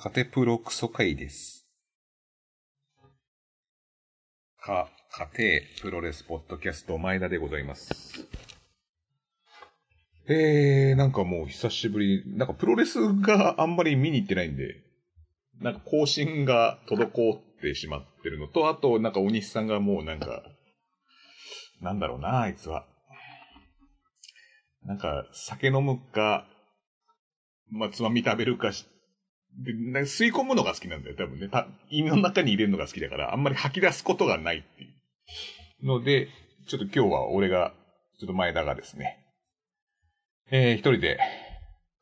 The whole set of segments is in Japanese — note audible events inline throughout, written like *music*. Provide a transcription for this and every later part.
カテプロクソ会です。か、家庭プロレスポッドキャスト前田でございます。えー、なんかもう久しぶり、なんかプロレスがあんまり見に行ってないんで、なんか更新が滞ってしまってるのと、あとなんか大西さんがもうなんか、なんだろうな、あいつは。なんか酒飲むか、まあ、つまみ食べるかし、で、な吸い込むのが好きなんだよ、多分ね。た胃の中に入れるのが好きだから、あんまり吐き出すことがないっていう。ので、ちょっと今日は俺が、ちょっと前田がですね、えー、一人で、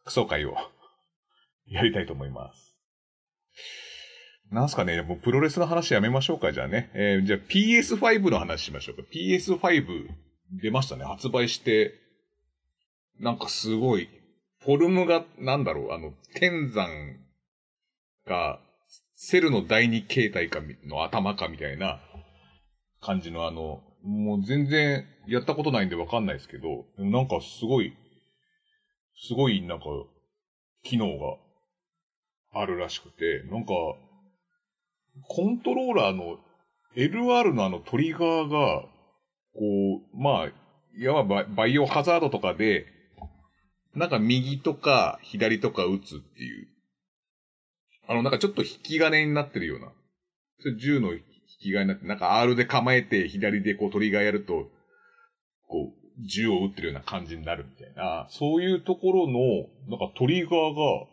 クソ会を、やりたいと思います。なんすかね、もうプロレスの話やめましょうか、じゃあね。えー、じゃあ PS5 の話しましょうか。PS5 出ましたね。発売して、なんかすごい、フォルムが、なんだろう、あの、天山が、セルの第二形態かの頭かみたいな感じのあの、もう全然やったことないんでわかんないですけど、なんかすごい、すごいなんか、機能があるらしくて、なんか、コントローラーの LR のあのトリガーが、こう、まあ、いわばバイオハザードとかで、なんか右とか左とか打つっていう。あの、なんかちょっと引き金になってるような。それ銃の引き金になって、なんか R で構えて左でこうトリガーやると、こう、銃を撃ってるような感じになるみたいな。そういうところの、なんかトリガーが、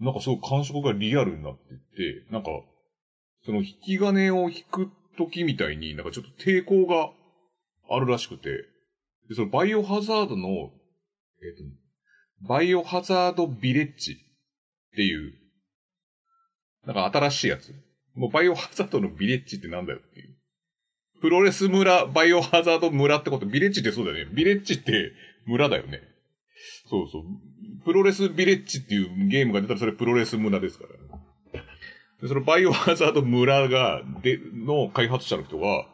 なんかすごい感触がリアルになってて、なんか、その引き金を引く時みたいになんかちょっと抵抗があるらしくて、で、そのバイオハザードの、えっ、と、バイオハザードビレッジっていう、なんか新しいやつ。もうバイオハザードのビレッジってなんだよっていう。プロレス村、バイオハザード村ってこと、ビレッジってそうだよね。ビレッジって村だよね。そうそう。プロレスビレッジっていうゲームが出たらそれプロレス村ですから。で、そのバイオハザード村が、で、の開発者の人が、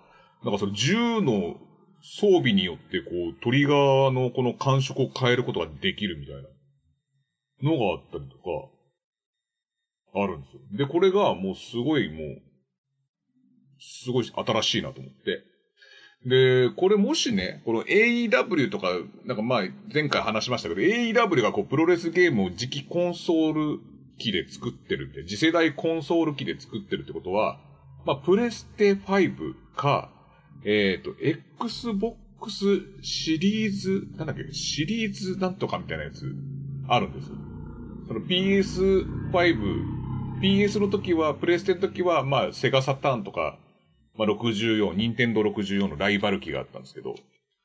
なんかその銃の装備によってこうトリガーのこの感触を変えることができるみたいなのがあったりとか、あるんですよ。で、これがもうすごいもう、すごい新しいなと思って。で、これもしね、この AEW とか、なんかまあ前回話しましたけど、AEW がこうプロレスゲームを次期コンソール機で作ってるんで、次世代コンソール機で作ってるってことは、まあプレステ5か、えっ、と、Xbox シリーズ、なんだっけ、シリーズなんとかみたいなやつ、あるんですよ。その PS5、PS の時は、プレステの時は、まあ、セガサターンとか、まあ、64、ニンテンド64のライバル機があったんですけど、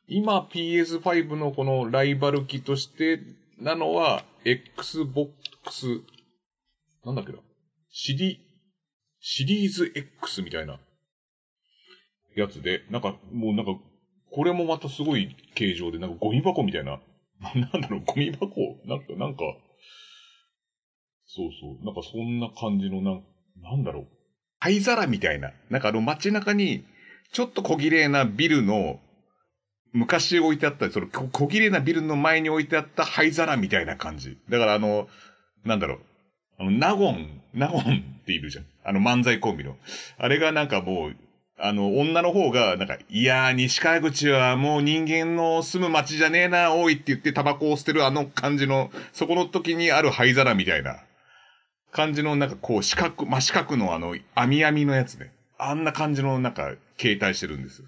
今 PS5 のこのライバル機としてなのは、Xbox、なんだっけな、シリ、シリーズ X みたいなやつで、なんか、もうなんか、これもまたすごい形状で、なんかゴミ箱みたいな、*laughs* なんだろう、ゴミ箱？なんか、なんか、そうそう、なんかそんな感じの、なん、なんだろう、灰皿みたいな、なんかあの街中に、ちょっと小綺麗なビルの、昔置いてあった、その小綺麗なビルの前に置いてあった灰皿みたいな感じ。だからあの、なんだろう、あの、ナゴン、ナゴンっているじゃん。あの漫才コンビの。あれがなんかもう、あの、女の方が、なんか、いやー、西川口はもう人間の住む街じゃねえな、おいって言ってタバコを捨てるあの感じの、そこの時にある灰皿みたいな感じの、なんかこう、四角、真四角のあの、網網のやつね。あんな感じの、なんか、携帯してるんですよ。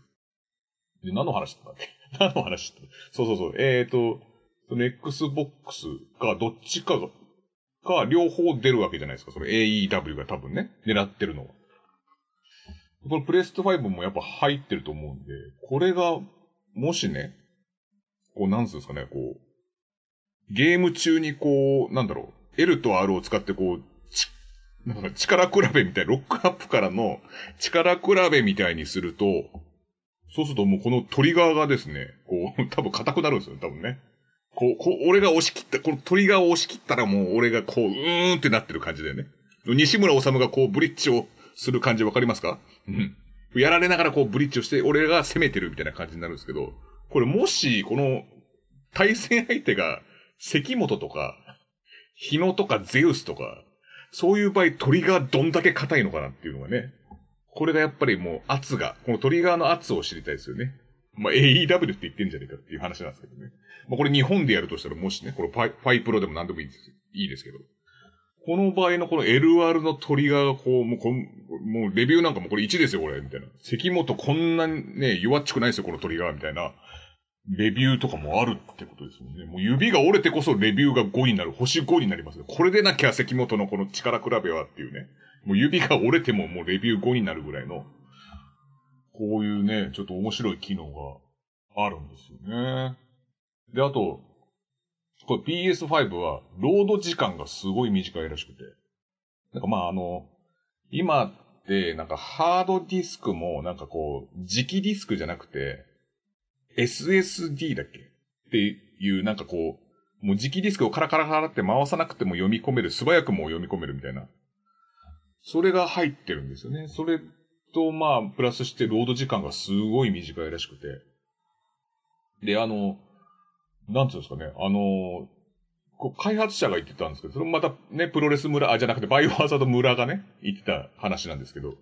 で、何の話だったっけ？*laughs* 何の話だった？そうそうそう。えーと、その Xbox がどっちかが、か、両方出るわけじゃないですか。その AEW が多分ね、狙ってるのは。このプレステ5もやっぱ入ってると思うんで、これが、もしね、こう、なんつうんですかね、こう、ゲーム中にこう、なんだろう、L と R を使ってこう、なんか力比べみたい、ロックアップからの力比べみたいにすると、そうするともうこのトリガーがですね、こう、*laughs* 多分硬くなるんですよ、多分ね。こう、こう、俺が押し切った、このトリガーを押し切ったらもう俺がこう、うーんってなってる感じでね。西村治がこう、ブリッジをする感じわかりますか？うん。やられながらこう、ブリッジをして、俺が攻めてるみたいな感じになるんですけど、これもし、この、対戦相手が、関本とか、日野とかゼウスとか、そういう場合トリガーどんだけ硬いのかなっていうのがね。これがやっぱりもう圧が、このトリガーの圧を知りたいですよね。まあ、AEW って言ってんじゃねえかっていう話なんですけどね。まあ、これ日本でやるとしたらもしね、これファイファイプロでも何でもいいですいいですけど。この場合のこの LR のトリガーがこう、もうこん、もうレビューなんかもこれ1ですよ、これ、みたいな。関本こんなにね、弱っちくないですよ、このトリガー、みたいな。レビューとかもあるってことですもんね。もう指が折れてこそレビューが5になる。星5になりますね。これでなきゃ関本のこの力比べはっていうね。もう指が折れてももうレビュー5になるぐらいの、こういうね、ちょっと面白い機能があるんですよね。で、あと、これ PS5 は、ロード時間がすごい短いらしくて。なんかまああの、今って、なんかハードディスクも、なんかこう、磁気ディスクじゃなくて、SSD だっけっていう、なんかこう、もう磁気ディスクをカラカラカラって回さなくても読み込める、素早くも読み込めるみたいな。それが入ってるんですよね。それと、まあ、プラスしてロード時間がすごい短いらしくて。で、あの、なんつうんですかね、あの、こう開発者が言ってたんですけど、それもまたね、プロレス村、あ、じゃなくてバイオハザード村がね、言ってた話なんですけど、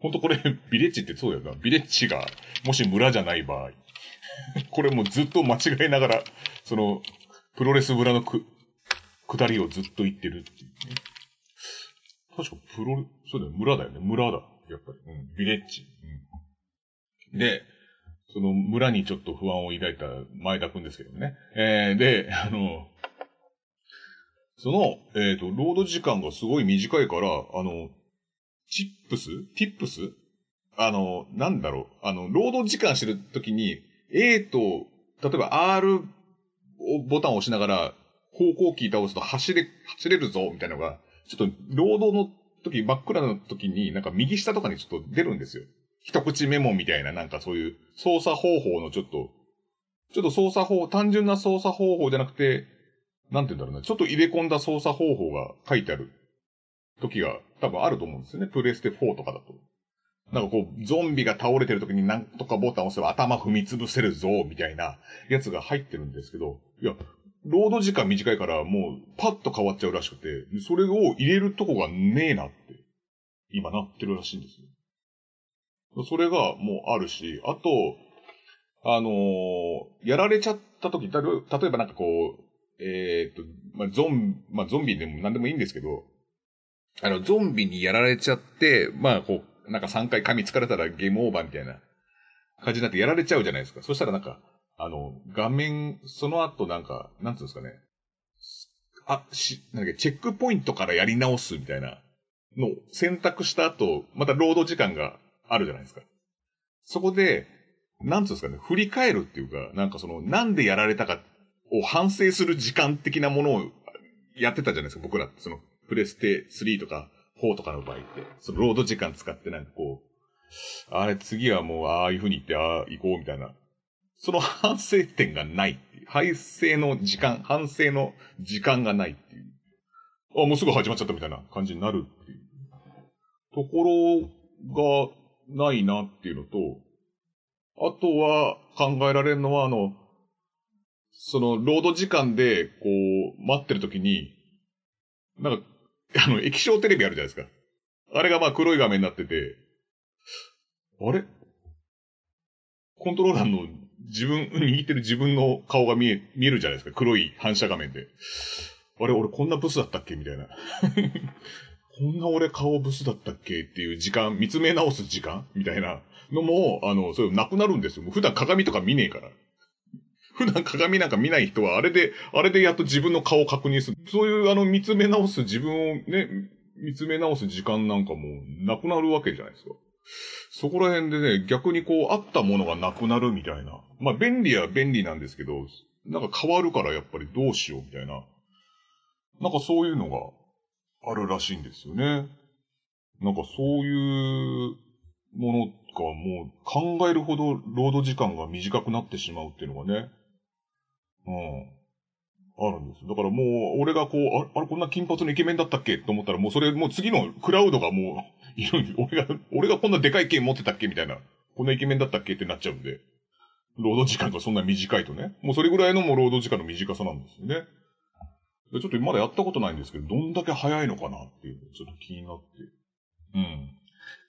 ほんとこれ、ビレッジってそうだよな。ビレッジが、もし村じゃない場合、*laughs* これもずっと間違いながら、その、プロレス村のく、下りをずっと言ってるっていうね。確かプロ、そうだよ、村だよね。村だ。やっぱり。うん。ビレッジ。うん。で、その村にちょっと不安を抱いた前田くんですけどね。えー、で、あの、その、えっ、ー、と、ロード時間がすごい短いから、あの、チップス？ティップス？あの、なんだろう。あの、ロード時間してるときに、A と、例えば R ボタンを押しながら、方向キー倒すと走れ、走れるぞ、みたいなのが、ちょっと、ロードの時、真っ暗の時に、なんか右下とかにちょっと出るんですよ。一口メモみたいな、なんかそういう操作方法のちょっと、ちょっと操作方、単純な操作方法じゃなくて、なんて言うんだろうな、ちょっと入れ込んだ操作方法が書いてある時が多分あると思うんですよね。プレステ4とかだと。なんかこう、ゾンビが倒れてる時になんとかボタンを押せば頭踏み潰せるぞ、みたいなやつが入ってるんですけど、いや、ロード時間短いからもうパッと変わっちゃうらしくて、それを入れるとこがねえなって、今なってるらしいんです。それがもうあるし、あと、あのー、やられちゃった時、例えばなんかこう、えー、っと、まあ、ゾン、まあ、ゾンビでも何でもいいんですけど、あの、ゾンビにやられちゃって、まあ、こう、なんか3回噛みつかれたらゲームオーバーみたいな感じになってやられちゃうじゃないですか。そしたらなんか、あの、画面、その後なんか、なんつうんですかね。あ、し、なんだっけ、チェックポイントからやり直すみたいなの選択した後、また労働時間があるじゃないですか。そこで、なんつうんですかね、振り返るっていうか、なんかその、なんでやられたかを反省する時間的なものをやってたじゃないですか、僕ら。その、プレステ3とか4とかの場合って。その、ロード時間使ってなんかこう、あれ次はもう、ああいう風に言って、ああ、行こうみたいな。その反省点がないっていう。反省の時間、反省の時間がないっていう。あ、もうすぐ始まっちゃったみたいな感じになるっていう。ところが、ないなっていうのと、あとは考えられるのは、あの、その、ロード時間で、こう、待ってる時に、なんか、あの、液晶テレビあるじゃないですか。あれがまあ黒い画面になってて、あれ？コントローラーの自分、握ってる自分の顔が見え、見えるじゃないですか。黒い反射画面で。あれ、俺こんなブスだったっけ？みたいな。*laughs* こんな俺顔ブスだったっけ？っていう時間、見つめ直す時間？みたいなのも、あの、そういうなくなるんですよ。普段鏡とか見ねえから。普段鏡なんか見ない人は、あれで、あれでやっと自分の顔を確認する。そういうあの見つめ直す自分をね、見つめ直す時間なんかもなくなるわけじゃないですか。そこら辺でね、逆にこう、あったものがなくなるみたいな。まあ、便利は便利なんですけど、なんか変わるからやっぱりどうしようみたいな。なんかそういうのがあるらしいんですよね。なんかそういうものがもう考えるほど労働時間が短くなってしまうっていうのがね、うん、あるんです。だからもう、俺がこう、ああれこんな金髪のイケメンだったっけと思ったらもうそれ、もう次のクラウドがもう、*laughs* いる俺が、俺がこんなでかい剣持ってたっけみたいな、こんなイケメンだったっけってなっちゃうんで、労働時間がそんな短いとね、もうそれぐらいのもう労働時間の短さなんですよね。ちょっとまだやったことないんですけど、どんだけ早いのかなっていう、ちょっと気になって。うん。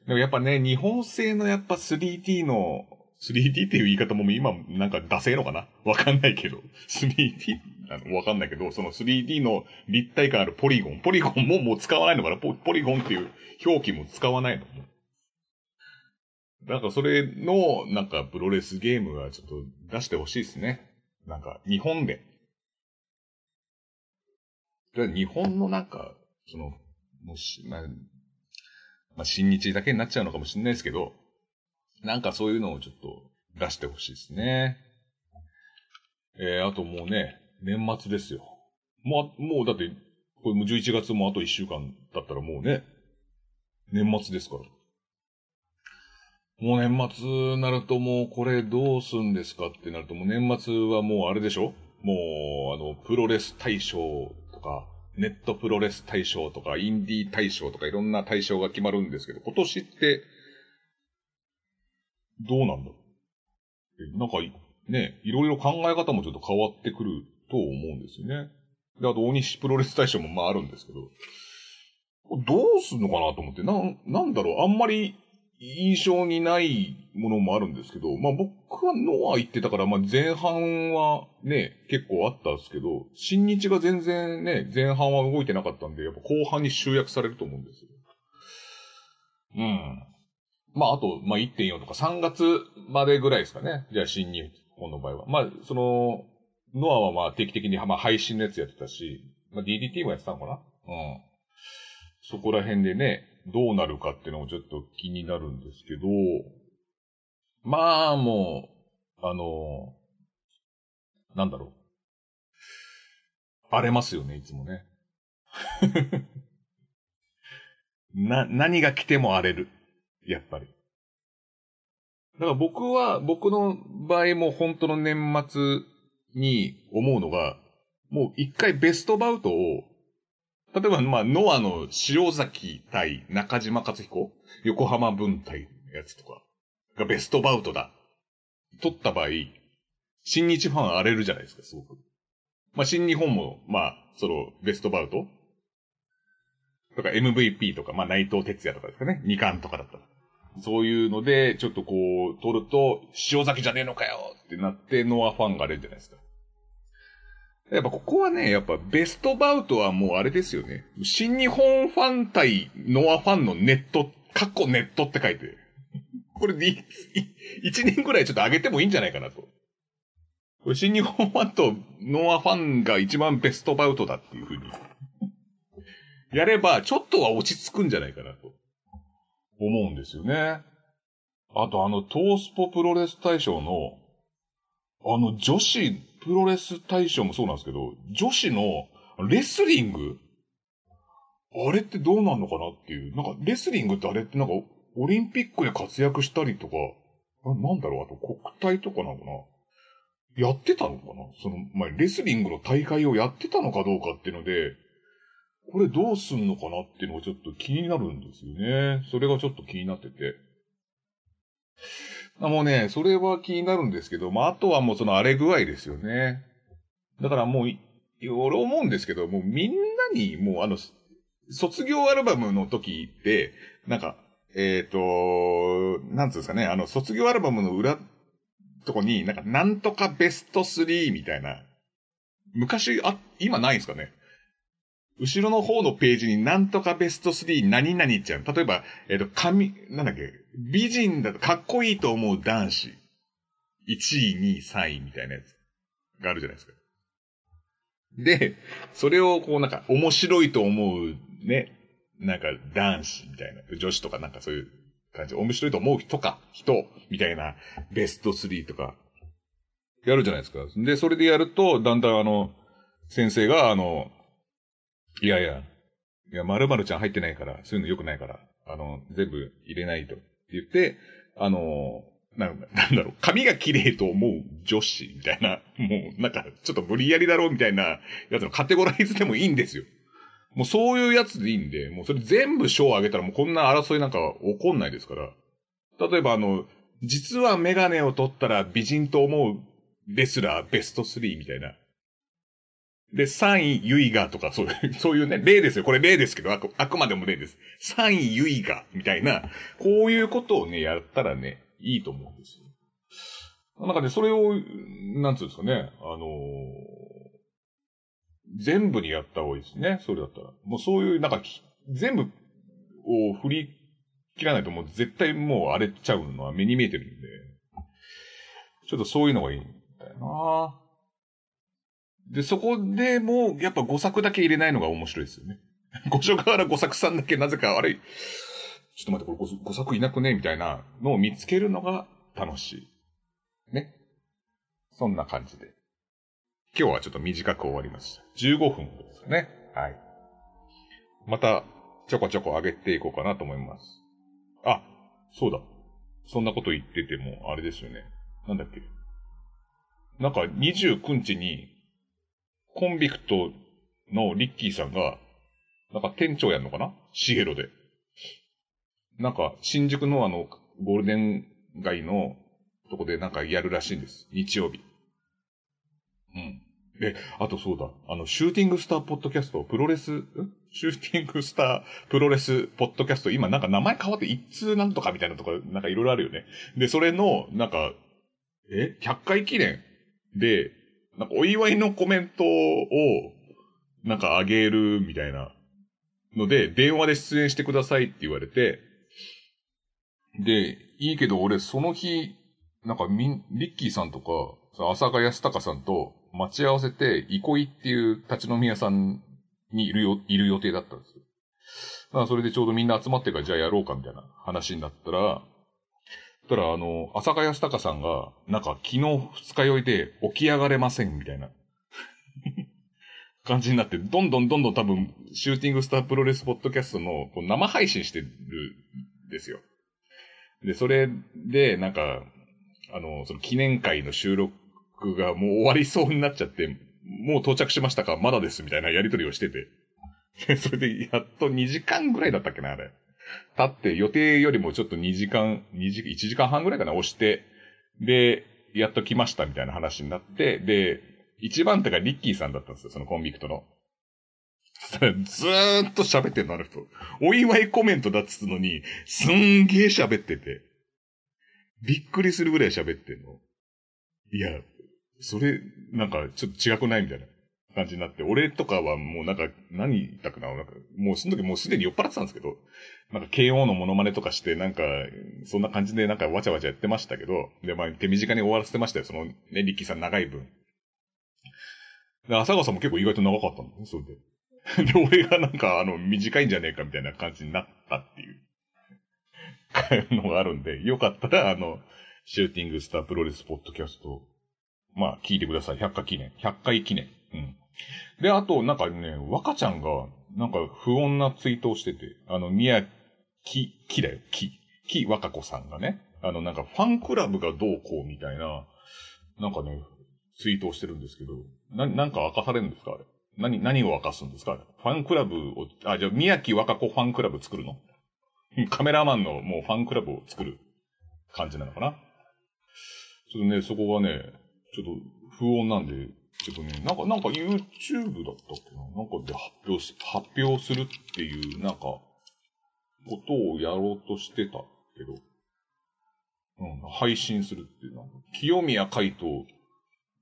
でもやっぱね、日本製のやっぱ 3D の、3D っていう言い方も今なんかダセえのかな？わかんないけど。3D? あのわかんないけど、その 3D の立体感あるポリゴン。ポリゴンももう使わないのかな？ポポリゴンっていう表記も使わないの？なんかそれの、なんかプロレスゲームがちょっと出してほしいですね。なんか日本で。日本のなんか、その、もし、まあ、まあ、新日だけになっちゃうのかもしれないですけど、なんかそういうのをちょっと出してほしいですね。えー、あともうね、年末ですよ。もう、もうだって、これも11月もあと1週間だったらもうね、年末ですから。もう年末になるともうこれどうすんですかってなるともう年末はもうあれでしょ？もう、あの、プロレス大賞とか、ネットプロレス大賞とか、インディー大賞とかいろんな大賞が決まるんですけど、今年って、どうなんだろうなんか、ね、いろいろ考え方もちょっと変わってくると思うんですよね。で、あと、大西プロレス大賞もまああるんですけど、どうすんのかなと思って、な、なんだろう、あんまり印象にないものもあるんですけど、まあ僕はノア行ってたから、まあ前半はね、結構あったんですけど、新日が全然ね、前半は動いてなかったんで、やっぱ後半に集約されると思うんですよ。うん。まああと、まあ1.4とか3月までぐらいですかね。じゃあ新日本の場合は。まあその、ノアはまあ定期的に、まあ配信のやつやってたし、まあ DDT もやってたのかなうん。そこら辺でね、どうなるかっていうのもちょっと気になるんですけど、まあもう、あの、なんだろう。荒れますよね、いつもね。*laughs* な、何が来ても荒れる。やっぱり。だから僕は、僕の場合も本当の年末に思うのが、もう一回ベストバウトを例えば、まあ、ノアの塩崎対中島克彦横浜分隊のやつとかがベストバウトだ。取った場合、新日ファン荒れるじゃないですか、すごく。まあ、新日本も、まあ、その、ベストバウトとか MVP とか、まあ、内藤哲也とかですかね。二冠とかだったら。そういうので、ちょっとこう、取ると、塩崎じゃねえのかよってなって、ノアファンが荒れるじゃないですか。やっぱここはね、やっぱベストバウトはもうあれですよね。新日本ファン対ノアファンのネット、過去ネットって書いて。これで一年くらいちょっと上げてもいいんじゃないかなと。これ新日本ファンとノアファンが一番ベストバウトだっていうふうに。やれば、ちょっとは落ち着くんじゃないかなと。思うんですよね。あとあの、トースポプロレス大賞の、あの女子プロレス大賞もそうなんですけど、女子のレスリングあれってどうなんのかなっていう。なんか、レスリングってあれってなんか、オリンピックで活躍したりとか、なんだろう、あと国体とかなのかなやってたのかな？その、まあ、レスリングの大会をやってたのかどうかっていうので、これどうすんのかなっていうのがちょっと気になるんですよね。それがちょっと気になってて。もうね、それは気になるんですけど、まあ、あとはもうその荒れ具合ですよね。だからもう、俺思うんですけど、もうみんなに、もうあの、卒業アルバムの時って、なんか、えっ、ー、と、なんつうんですかね、あの、卒業アルバムの裏とこに、なんか、なんとかベスト3みたいな、昔、あ、今ないんですかね？後ろの方のページになんとかベスト3何々ちゃう。例えば、えっ、ー、と、髪、なんだっけ、美人だとかっこいいと思う男子。1位、2位、3位みたいなやつがあるじゃないですか。で、それをこうなんか面白いと思うね、なんか男子みたいな、女子とかなんかそういう感じ、面白いと思う人か、人みたいなベスト3とか、やるじゃないですか。で、それでやると、だんだんあの、先生があの、いやいや、いや、〇〇ちゃん入ってないから、そういうの良くないから、あの、全部入れないと。って言って、あの、なんだろう、髪が綺麗と思う女子みたいな、もうなんかちょっと無理やりだろうみたいなやつのカテゴライズでもいいんですよ。もうそういうやつでいいんで、もうそれ全部賞を上げたらもうこんな争いなんか起こんないですから。例えばあの、実はメガネを取ったら美人と思うレスラーベスト3みたいな。で、3位、ユイガーとか、そういう、*laughs* そういうね、例ですよ。これ例ですけど、あくあくまでも例です。3位、ユイガーみたいな、こういうことをね、やったらね、いいと思うんですよ。なんかね、それを、なんつうんですかね、あのー、全部にやった方がいいですね。それだったら。もうそういう、なんか、全部を振り切らないともう絶対もう荒れちゃうのは目に見えてるんで、ちょっとそういうのがいいんだよなで、そこでも、やっぱ5作だけ入れないのが面白いですよね。*laughs* 5所から5作さんだけなぜか、あれ、ちょっと待って、これ 5, 作いなくねみたいなのを見つけるのが楽しい。ね。そんな感じで。今日はちょっと短く終わりました。15分ですね。はい。また、ちょこちょこ上げていこうかなと思います。あ、そうだ。そんなこと言ってても、あれですよね。なんだっけ。なんか29日に、コンビクトのリッキーさんが、なんか店長やんのかな？シエロで。なんか、新宿のあの、ゴールデン街のとこでなんかやるらしいんです。日曜日。うん。で、あとそうだ。あの、シューティングスターポッドキャスト、プロレス、ん？シューティングスタープロレスポッドキャスト、今なんか名前変わって一通なんとかみたいなとか、なんかいろいろあるよね。で、それの、なんか、え ?100 回記念で、なんかお祝いのコメントを、なんかあげるみたいなので、電話で出演してくださいって言われて、で、いいけど俺その日、なんかみん、リッキーさんとか、浅賀康隆さんと待ち合わせて、憩いっていう立ち飲み屋さんにいるよ、いる予定だったんですよ。だからそれでちょうどみんな集まってからじゃあやろうかみたいな話になったら、たら、あの、浅香康隆さんが、なんか昨日二日酔いで起き上がれませんみたいな *laughs* 感じになって、どんどんどんどん多分、シューティングスタープロレスポッドキャストのこう生配信してるんですよ。で、それで、なんか、あの、その記念会の収録がもう終わりそうになっちゃって、もう到着しましたか？まだですみたいなやりとりをしてて。*laughs* それでやっと2時間ぐらいだったっけな、あれ。立って予定よりもちょっと2時間、2時、1時間半ぐらいかな、押して、で、やっと来ましたみたいな話になって、で、一番手がリッキーさんだったんですよ、そのコンビクトの。ずーっと喋ってんの、あの人。お祝いコメントだっつうのに、すんげー喋ってて。びっくりするぐらい喋ってんの。いや、それ、なんか、ちょっと違くないみたいな。感じになって、俺とかはもうなんか、何言ったかななんか、もうその時もうすでに酔っ払ってたんですけど、なんか KO のモノマネとかして、なんか、そんな感じでなんかわちゃわちゃやってましたけど、で、まあ手短に終わらせてましたよ、そのね、リッキーさん長い分。で、朝川さんも結構意外と長かったんだね、それで。で、俺がなんか、あの、短いんじゃねえかみたいな感じになったっていうのがあるんで、よかったら、あの、シューティングスタープロレスポッドキャスト、まあ、聞いてください。100回記念。100回記念。うん。で、あと、なんかね、若ちゃんが、なんか不穏なツイートをしてて、あの、宮木、木だよ、木。木若子さんがね、あの、なんかファンクラブがどうこうみたいな、なんかね、ツイートをしてるんですけど、な、なんか明かされるんですか？あれ。何、何を明かすんですか？ファンクラブを、あ、じゃあ、宮木若子ファンクラブ作るの？*laughs* カメラマンのもうファンクラブを作る感じなのかな？ちょっとね、そこがね、ちょっと不穏なんで、けどね、なんか、なんか YouTube だったっけななんかで発表し、発表するっていう、なんか、ことをやろうとしてたけど、うん、配信するっていう、なんか、清宮海斗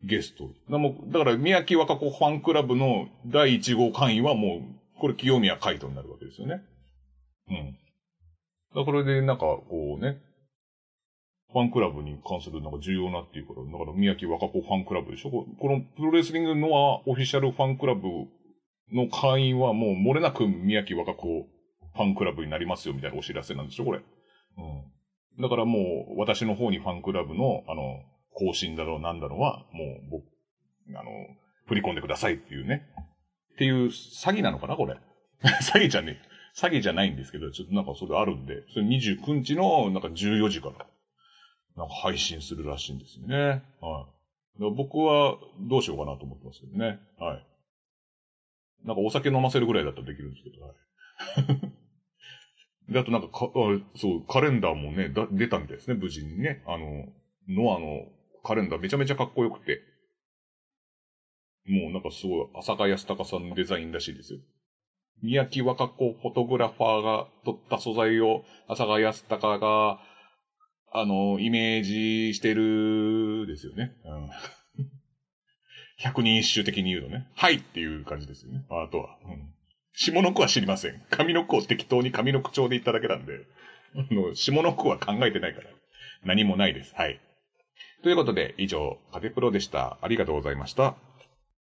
ゲスト。だもだから、宮城若子ファンクラブの第1号会員はもう、これ清宮海斗になるわけですよね。うん。だからで、なんか、こうね、ファンクラブに関するなんか重要なっていうから、だから宮城若子ファンクラブでしょこのプロレスリングノアオフィシャルファンクラブの会員はもう漏れなく宮城若子ファンクラブになりますよみたいなお知らせなんでしょこれ。うん。だからもう私の方にファンクラブのあの、更新だろうなんだろうはもう僕、あの、振り込んでくださいっていうね。っていう詐欺なのかなこれ。*laughs* 詐欺じゃね。詐欺じゃないんですけど、ちょっとなんかそれあるんで、それ29日のなんか14時から。なんか配信するらしいんですよね。はい。僕はどうしようかなと思ってますけどね。はい。なんかお酒飲ませるぐらいだったらできるんですけど、はい。*laughs* で、あとなんかか、そう、カレンダーもね、だ出たみたいですね、無事にね。あの、ノアのカレンダーめちゃめちゃかっこよくて。もうなんかすごい、浅香康隆さんのデザインらしいですよ。宮城和歌子フォトグラファーが撮った素材を浅香康隆が、あの、イメージしてるですよね。うん。*laughs* 百人一首的に言うとね。はいっていう感じですよね。あとは。うん。下の句は知りません。上の句を適当に上の句調で言っただけなんで。あの、下の句は考えてないから。何もないです。はい。ということで、以上、カテプロでした。ありがとうございました。